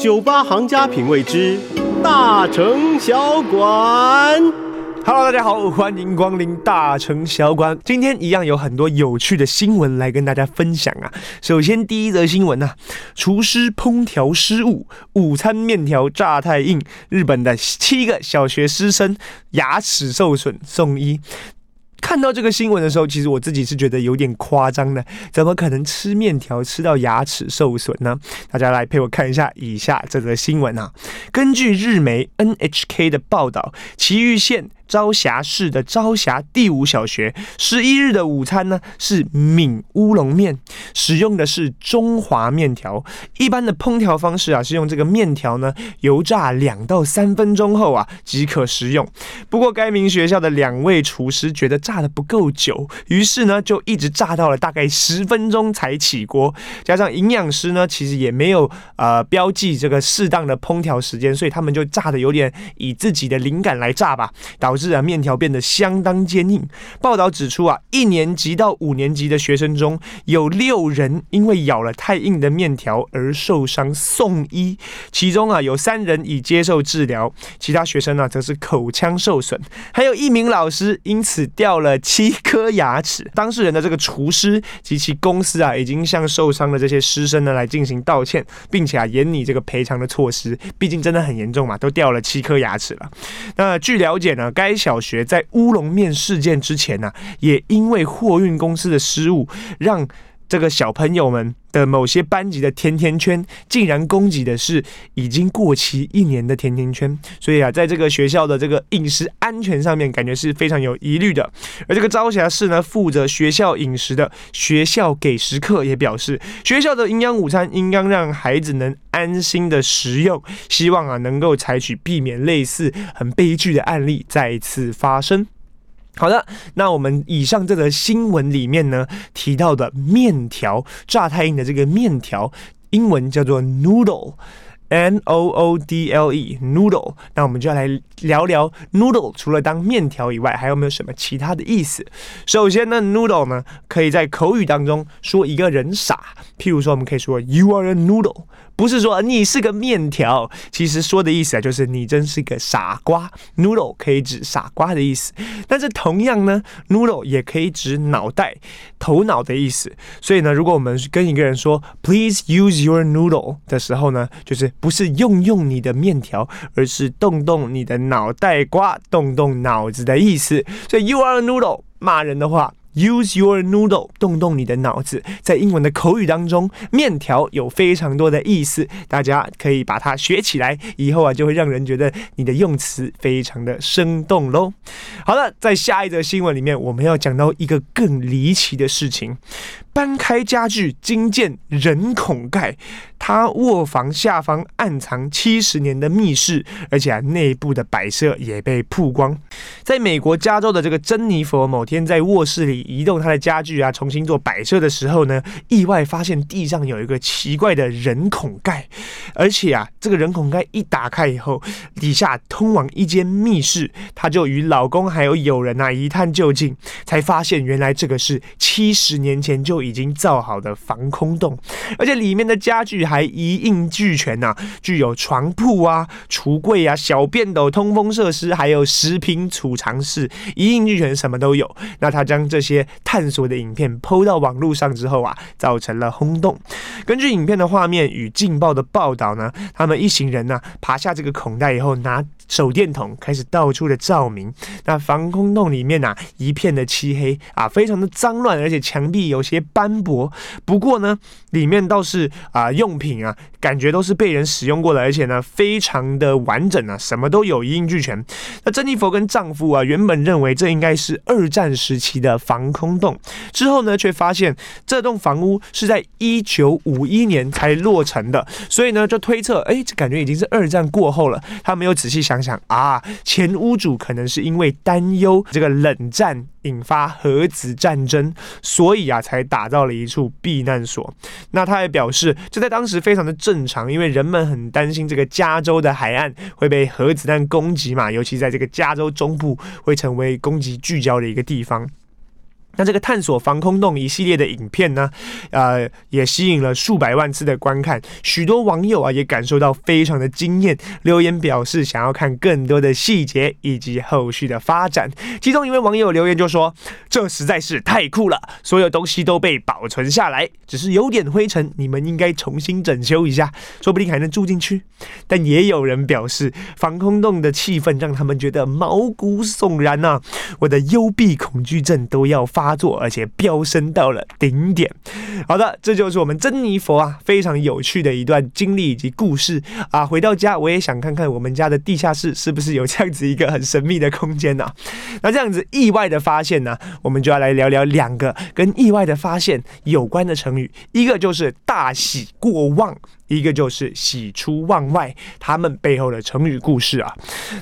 酒吧行家品味之大城小馆。Hello，大家好，欢迎光临大城小馆。今天一样有很多有趣的新闻来跟大家分享啊。首先，第一则新闻啊，厨师烹调失误，午餐面条炸太硬，日本的七个小学师生牙齿受损送医。看到这个新闻的时候，其实我自己是觉得有点夸张的，怎么可能吃面条吃到牙齿受损呢？大家来陪我看一下以下这则新闻啊。根据日媒 NHK 的报道，埼玉县。朝霞市的朝霞第五小学十一日的午餐呢，是闽乌龙面，使用的是中华面条。一般的烹调方式啊，是用这个面条呢油炸两到三分钟后啊即可食用。不过该名学校的两位厨师觉得炸的不够久，于是呢就一直炸到了大概十分钟才起锅。加上营养师呢其实也没有呃标记这个适当的烹调时间，所以他们就炸的有点以自己的灵感来炸吧，导致。是啊，面条变得相当坚硬。报道指出啊，一年级到五年级的学生中有六人因为咬了太硬的面条而受伤送医，其中啊有三人已接受治疗，其他学生呢则是口腔受损，还有一名老师因此掉了七颗牙齿。当事人的这个厨师及其公司啊，已经向受伤的这些师生呢来进行道歉，并且啊严拟这个赔偿的措施。毕竟真的很严重嘛，都掉了七颗牙齿了。那据了解呢，该该小学在乌龙面事件之前呢、也因为货运公司的失误，让这个小朋友们的某些班级的甜甜圈竟然供给的是已经过期一年的甜甜圈，所以啊，在这个学校的这个饮食安全上面，感觉是非常有疑虑的。而这个朝霞市呢，负责学校饮食的学校给食课也表示，学校的营养午餐应当让孩子能安心的食用，希望啊能够采取避免类似很悲剧的案例再次发生。好的，那我们以上这则新闻里面呢提到的面条炸太硬的这个面条，英文叫做 noodle，n o o d l e，noodle。那我们就要来聊聊 noodle，除了当面条以外，还有没有什么其他的意思？首先呢，noodle 呢可以在口语当中说一个人傻，譬如说我们可以说 you are a noodle。不是说你是个面条，其实说的意思啊，就是你真是个傻瓜。Noodle 可以指傻瓜的意思，但是同样呢，Noodle 也可以指脑袋、头脑的意思。所以呢，如果我们跟一个人说 Please use your noodle 的时候呢，就是不是用用你的面条，而是动动你的脑袋瓜、动动脑子的意思。所以 You are a noodle 骂人的话。Use your noodle，动动你的脑子。在英文的口语当中，面条有非常多的意思，大家可以把它学起来，以后啊就会让人觉得你的用词非常的生动喽。好了，在下一则新闻里面，我们要讲到一个更离奇的事情。搬开家具，惊见人孔盖。他卧房下方暗藏七十年的密室，而且啊，内部的摆设也被曝光。在美国加州的这个珍妮佛，某天在卧室里移动他的家具啊，重新做摆设的时候呢，意外发现地上有一个奇怪的人孔盖，而且啊，这个人孔盖一打开以后，底下通往一间密室。他就与老公还有友人啊一探究竟，才发现原来这个是七十年前就已经造好的防空洞，而且里面的家具还一应俱全呐、具有床铺啊、橱柜啊、小便斗、通风设施，还有食品储藏室，一应俱全，什么都有。那他将这些些探索的影片抛到网络上之后啊，造成了轰动。根据影片的画面与劲爆的报道呢，他们一行人呢、爬下这个孔袋以后，拿手电筒开始到处的照明。那防空洞里面啊，一片的漆黑啊，非常的脏乱，而且墙壁有些斑驳。不过呢，里面倒是啊用品啊，感觉都是被人使用过的，而且呢非常的完整啊，什么都有，一应俱全。那珍妮佛跟丈夫啊，原本认为这应该是二战时期的防空洞，之后呢却发现这栋房屋是在一九五一年才落成的，所以呢就推测，哎，这感觉已经是二战过后了。他没有仔细想想啊，前屋主可能是因为担忧这个冷战。引发核子战争，所以啊，才打造了一处避难所。那他也表示，这在当时非常的正常，因为人们很担心这个加州的海岸会被核子弹攻击嘛，尤其在这个加州中部会成为攻击聚焦的一个地方。那这个探索防空洞一系列的影片呢，呃，也吸引了数百万次的观看，许多网友啊也感受到非常的惊艳，留言表示想要看更多的细节以及后续的发展。其中一位网友留言就说：“这实在是太酷了，所有东西都被保存下来，只是有点灰尘，你们应该重新整修一下，说不定还能住进去。”但也有人表示，防空洞的气氛让他们觉得毛骨悚然啊，我的幽闭恐惧症都要发。发作，而且飙升到了顶点。好的，这就是我们珍妮佛啊，非常有趣的一段经历以及故事啊。回到家，我也想看看我们家的地下室是不是有这样子一个很神秘的空间呢？那这样子意外的发现呢，我们就要来聊聊两个跟意外的发现有关的成语，一个就是大喜过望。一个就是喜出望外，他们背后的成语故事啊。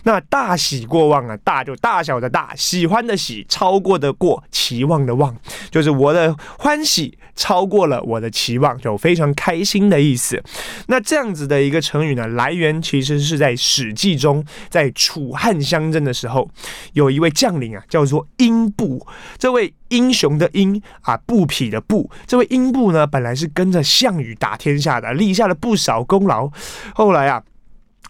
那大喜过望啊，大就大小的大，喜欢的喜，超过的过，期望的望，就是我的欢喜超过了我的期望，就非常开心的意思。那这样子的一个成语呢，来源其实是在《史记》中，在楚汉相争的时候，有一位将领啊，叫做英布，这位。英雄的英啊，布匹的布，这位英布呢，本来是跟着项羽打天下的，立下了不少功劳。后来啊。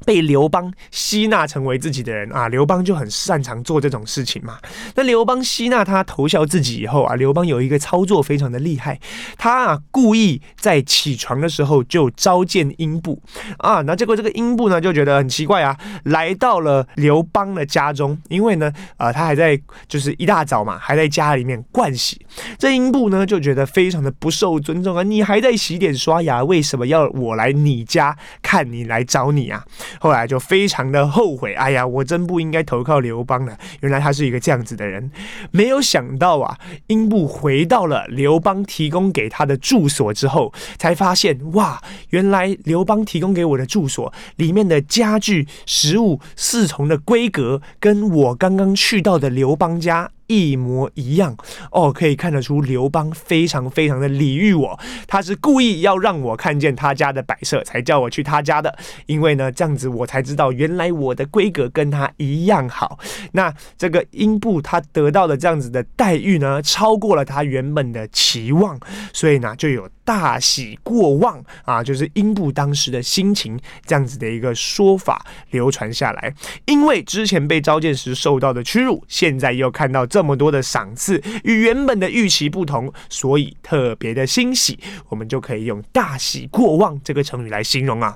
被刘邦吸纳成为自己的人啊，刘邦就很擅长做这种事情嘛。那刘邦吸纳他投效自己以后啊，刘邦有一个操作非常的厉害，他啊故意在起床的时候就召见英布啊，那结果这个英布呢就觉得很奇怪啊，来到了刘邦的家中，因为呢呃他还在就是一大早嘛还在家里面盥洗，这英布呢就觉得非常的不受尊重啊，你还在洗脸刷牙，为什么要我来你家看你来找你啊？后来就非常的后悔，哎呀，我真不应该投靠刘邦呢。原来他是一个这样子的人，没有想到啊，英布回到了刘邦提供给他的住所之后，才发现哇，原来刘邦提供给我的住所里面的家具、食物、侍从的规格，跟我刚刚去到的刘邦家。一模一样哦，可以看得出刘邦非常非常的礼遇我，他是故意要让我看见他家的摆设，才叫我去他家的。因为呢，这样子我才知道原来我的规格跟他一样好。那这个英布他得到的这样子的待遇呢，超过了他原本的期望，所以呢就有大喜过望啊，就是英布当时的心情这样子的一个说法流传下来。因为之前被召见时受到的屈辱，现在又看到这。么多的赏赐与原本的预期不同，所以特别的欣喜，我们就可以用“大喜过望”这个成语来形容啊。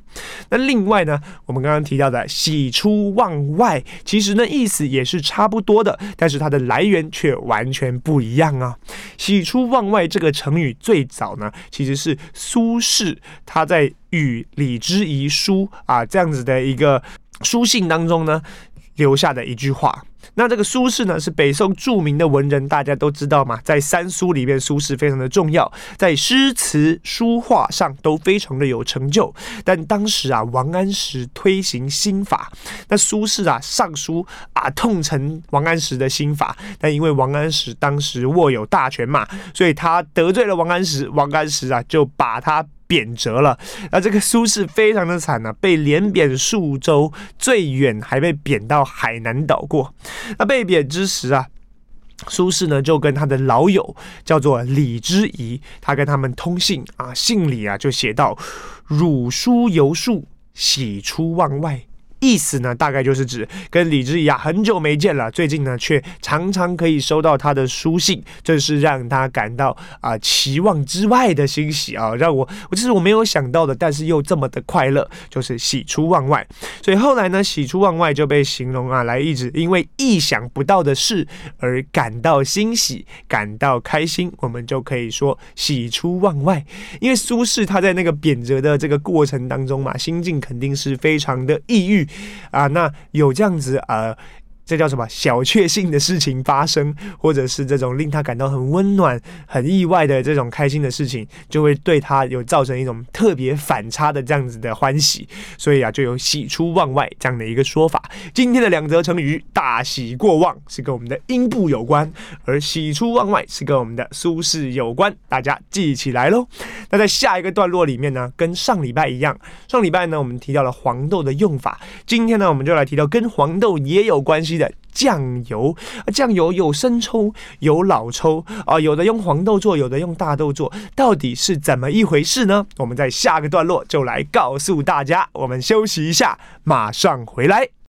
那另外呢，我们刚刚提到的“喜出望外”，其实呢意思也是差不多的，但是它的来源却完全不一样啊。“喜出望外”这个成语最早呢，其实是苏轼他在《与李之仪书》啊这样子的一个书信当中呢留下的一句话。那这个苏轼呢，是北宋著名的文人，大家都知道嘛，在三苏里面，苏轼非常的重要，在诗词书画上都非常的有成就。但当时啊，王安石推行新法，那苏轼啊上书啊痛陈王安石的新法，但因为王安石当时握有大权嘛，所以他得罪了王安石，王安石啊就把他。贬谪了，那这个苏轼非常的惨呢、被连贬数州，最远还被贬到海南岛过。那被贬之时啊，苏轼呢就跟他的老友叫做李之仪，他跟他们通信啊，信里啊就写到：“汝书犹数，喜出望外。”意思呢，大概就是指跟李之仪啊很久没见了，最近呢却常常可以收到他的书信，这是让他感到啊、期望之外的欣喜啊，让我我这是我没有想到的，但是又这么的快乐，就是喜出望外。所以后来呢，喜出望外就被形容啊来一直因为意想不到的事而感到欣喜，感到开心，我们就可以说喜出望外。因为苏轼他在那个贬谪的这个过程当中嘛，心境肯定是非常的抑郁。啊，那有这样子啊。这叫什么？小确幸的事情发生，或者是这种令他感到很温暖、很意外的这种开心的事情，就会对他有造成一种特别反差的这样子的欢喜，所以啊，就有喜出望外这样的一个说法。今天的两则成语，大喜过望是跟我们的阴部有关，而喜出望外是跟我们的苏轼有关，大家记起来喽。那在下一个段落里面呢，跟上礼拜一样，上礼拜呢我们提到了黄豆的用法，今天呢我们就来提到跟黄豆也有关系的酱油。酱油有生抽，有老抽啊，有的用黄豆做，有的用大豆做，到底是怎么一回事呢？我们在下个段落就来告诉大家。我们休息一下，马上回来。